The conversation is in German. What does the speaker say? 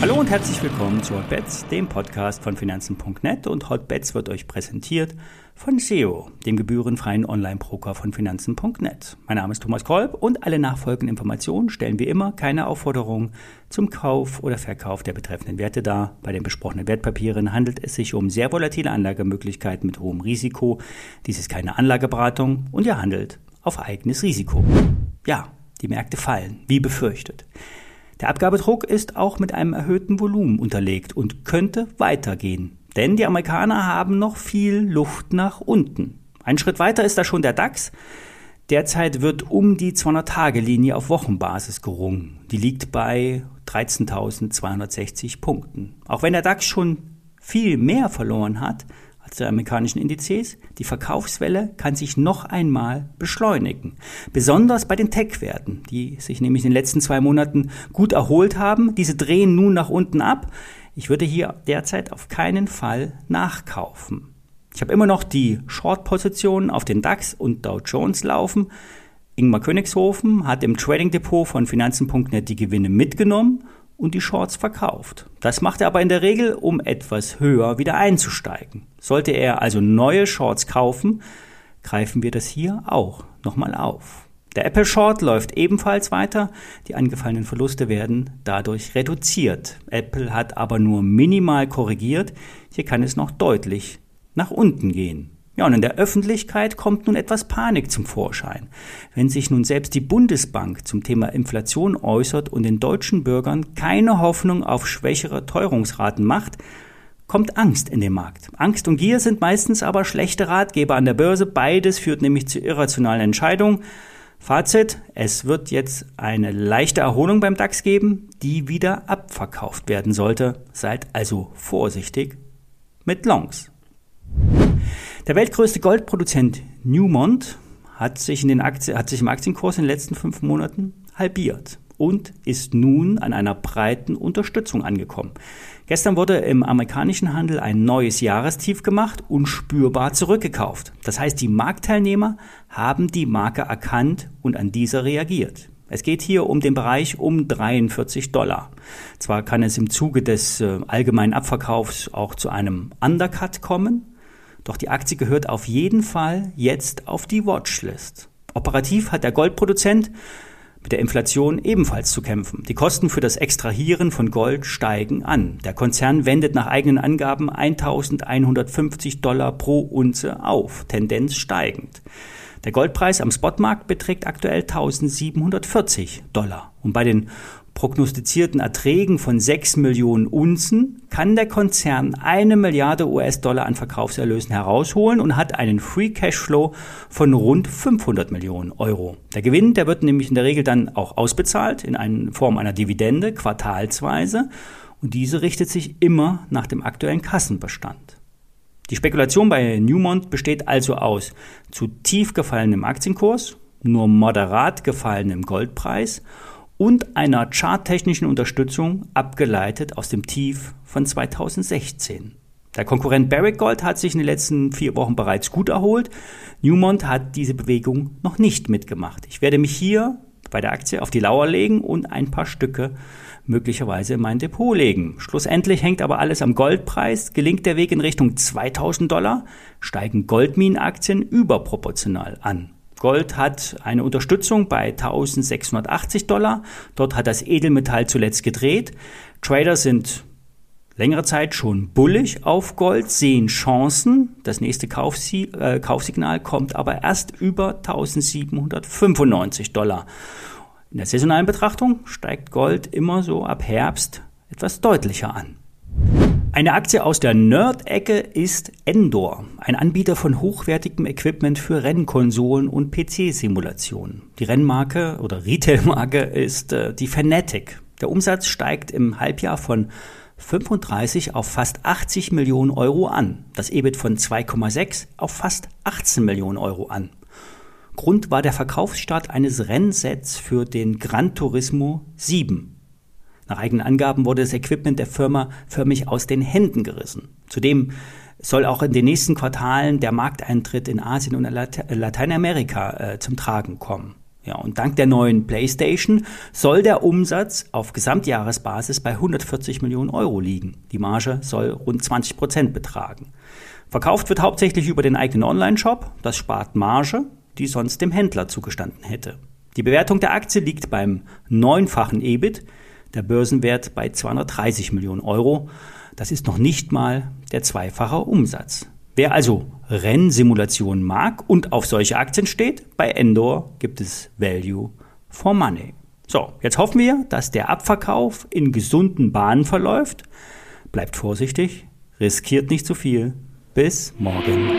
Hallo und herzlich willkommen zu Hotbets, dem Podcast von Finanzen.net und Hotbets wird euch präsentiert von SEO, dem gebührenfreien Online-Broker von Finanzen.net. Mein Name ist Thomas Kolb und alle nachfolgenden Informationen stellen wie immer keine Aufforderung zum Kauf oder Verkauf der betreffenden Werte dar. Bei den besprochenen Wertpapieren handelt es sich um sehr volatile Anlagemöglichkeiten mit hohem Risiko. Dies ist keine Anlageberatung und ihr handelt auf eigenes Risiko. Ja, die Märkte fallen, wie befürchtet. Der Abgabedruck ist auch mit einem erhöhten Volumen unterlegt und könnte weitergehen. Denn die Amerikaner haben noch viel Luft nach unten. Ein Schritt weiter ist da schon der DAX. Derzeit wird um die 200-Tage-Linie auf Wochenbasis gerungen. Die liegt bei 13.260 Punkten. Auch wenn der DAX schon viel mehr verloren hat, der amerikanischen Indizes. Die Verkaufswelle kann sich noch einmal beschleunigen. Besonders bei den Tech-Werten, die sich nämlich in den letzten zwei Monaten gut erholt haben. Diese drehen nun nach unten ab. Ich würde hier derzeit auf keinen Fall nachkaufen. Ich habe immer noch die Short-Positionen auf den DAX und Dow Jones laufen. Ingmar Königshofen hat im Trading Depot von Finanzen.net die Gewinne mitgenommen und die Shorts verkauft. Das macht er aber in der Regel, um etwas höher wieder einzusteigen. Sollte er also neue Shorts kaufen, greifen wir das hier auch nochmal auf. Der Apple Short läuft ebenfalls weiter. Die angefallenen Verluste werden dadurch reduziert. Apple hat aber nur minimal korrigiert. Hier kann es noch deutlich nach unten gehen. Ja, und in der Öffentlichkeit kommt nun etwas Panik zum Vorschein. Wenn sich nun selbst die Bundesbank zum Thema Inflation äußert und den deutschen Bürgern keine Hoffnung auf schwächere Teuerungsraten macht, kommt Angst in den Markt. Angst und Gier sind meistens aber schlechte Ratgeber an der Börse. Beides führt nämlich zu irrationalen Entscheidungen. Fazit, es wird jetzt eine leichte Erholung beim DAX geben, die wieder abverkauft werden sollte. Seid also vorsichtig mit Longs. Der weltgrößte Goldproduzent Newmont hat sich, in den Aktien, hat sich im Aktienkurs in den letzten fünf Monaten halbiert und ist nun an einer breiten Unterstützung angekommen. Gestern wurde im amerikanischen Handel ein neues Jahrestief gemacht und spürbar zurückgekauft. Das heißt, die Marktteilnehmer haben die Marke erkannt und an dieser reagiert. Es geht hier um den Bereich um 43 Dollar. Zwar kann es im Zuge des äh, allgemeinen Abverkaufs auch zu einem Undercut kommen, doch die Aktie gehört auf jeden Fall jetzt auf die Watchlist. Operativ hat der Goldproduzent mit der Inflation ebenfalls zu kämpfen. Die Kosten für das Extrahieren von Gold steigen an. Der Konzern wendet nach eigenen Angaben 1150 Dollar pro Unze auf, Tendenz steigend. Der Goldpreis am Spotmarkt beträgt aktuell 1740 Dollar. Und bei den prognostizierten Erträgen von 6 Millionen Unzen kann der Konzern eine Milliarde US-Dollar an Verkaufserlösen herausholen und hat einen Free Cashflow von rund 500 Millionen Euro. Der Gewinn, der wird nämlich in der Regel dann auch ausbezahlt in Form einer Dividende quartalsweise und diese richtet sich immer nach dem aktuellen Kassenbestand. Die Spekulation bei Newmont besteht also aus zu tief gefallenem Aktienkurs, nur moderat gefallenem Goldpreis und einer charttechnischen Unterstützung abgeleitet aus dem Tief von 2016. Der Konkurrent Barrick Gold hat sich in den letzten vier Wochen bereits gut erholt. Newmont hat diese Bewegung noch nicht mitgemacht. Ich werde mich hier bei der Aktie auf die Lauer legen und ein paar Stücke möglicherweise in mein Depot legen. Schlussendlich hängt aber alles am Goldpreis. Gelingt der Weg in Richtung 2000 Dollar, steigen Goldminenaktien überproportional an. Gold hat eine Unterstützung bei 1680 Dollar. Dort hat das Edelmetall zuletzt gedreht. Trader sind längere Zeit schon bullig auf Gold, sehen Chancen. Das nächste äh, Kaufsignal kommt aber erst über 1795 Dollar. In der saisonalen Betrachtung steigt Gold immer so ab Herbst etwas deutlicher an. Eine Aktie aus der Nerd-Ecke ist Endor, ein Anbieter von hochwertigem Equipment für Rennkonsolen und PC-Simulationen. Die Rennmarke oder Retailmarke ist äh, die Fanatic. Der Umsatz steigt im Halbjahr von 35 auf fast 80 Millionen Euro an, das EBIT von 2,6 auf fast 18 Millionen Euro an. Grund war der Verkaufsstart eines Rennsets für den Gran Turismo 7. Nach eigenen Angaben wurde das Equipment der Firma förmlich aus den Händen gerissen. Zudem soll auch in den nächsten Quartalen der Markteintritt in Asien und Lateinamerika äh, zum Tragen kommen. Ja, und dank der neuen PlayStation soll der Umsatz auf Gesamtjahresbasis bei 140 Millionen Euro liegen. Die Marge soll rund 20 Prozent betragen. Verkauft wird hauptsächlich über den eigenen Online-Shop. Das spart Marge, die sonst dem Händler zugestanden hätte. Die Bewertung der Aktie liegt beim neunfachen EBIT, der Börsenwert bei 230 Millionen Euro. Das ist noch nicht mal der zweifache Umsatz. Wer also Rennsimulationen mag und auf solche Aktien steht, bei Endor gibt es Value for Money. So, jetzt hoffen wir, dass der Abverkauf in gesunden Bahnen verläuft. Bleibt vorsichtig, riskiert nicht zu viel. Bis morgen.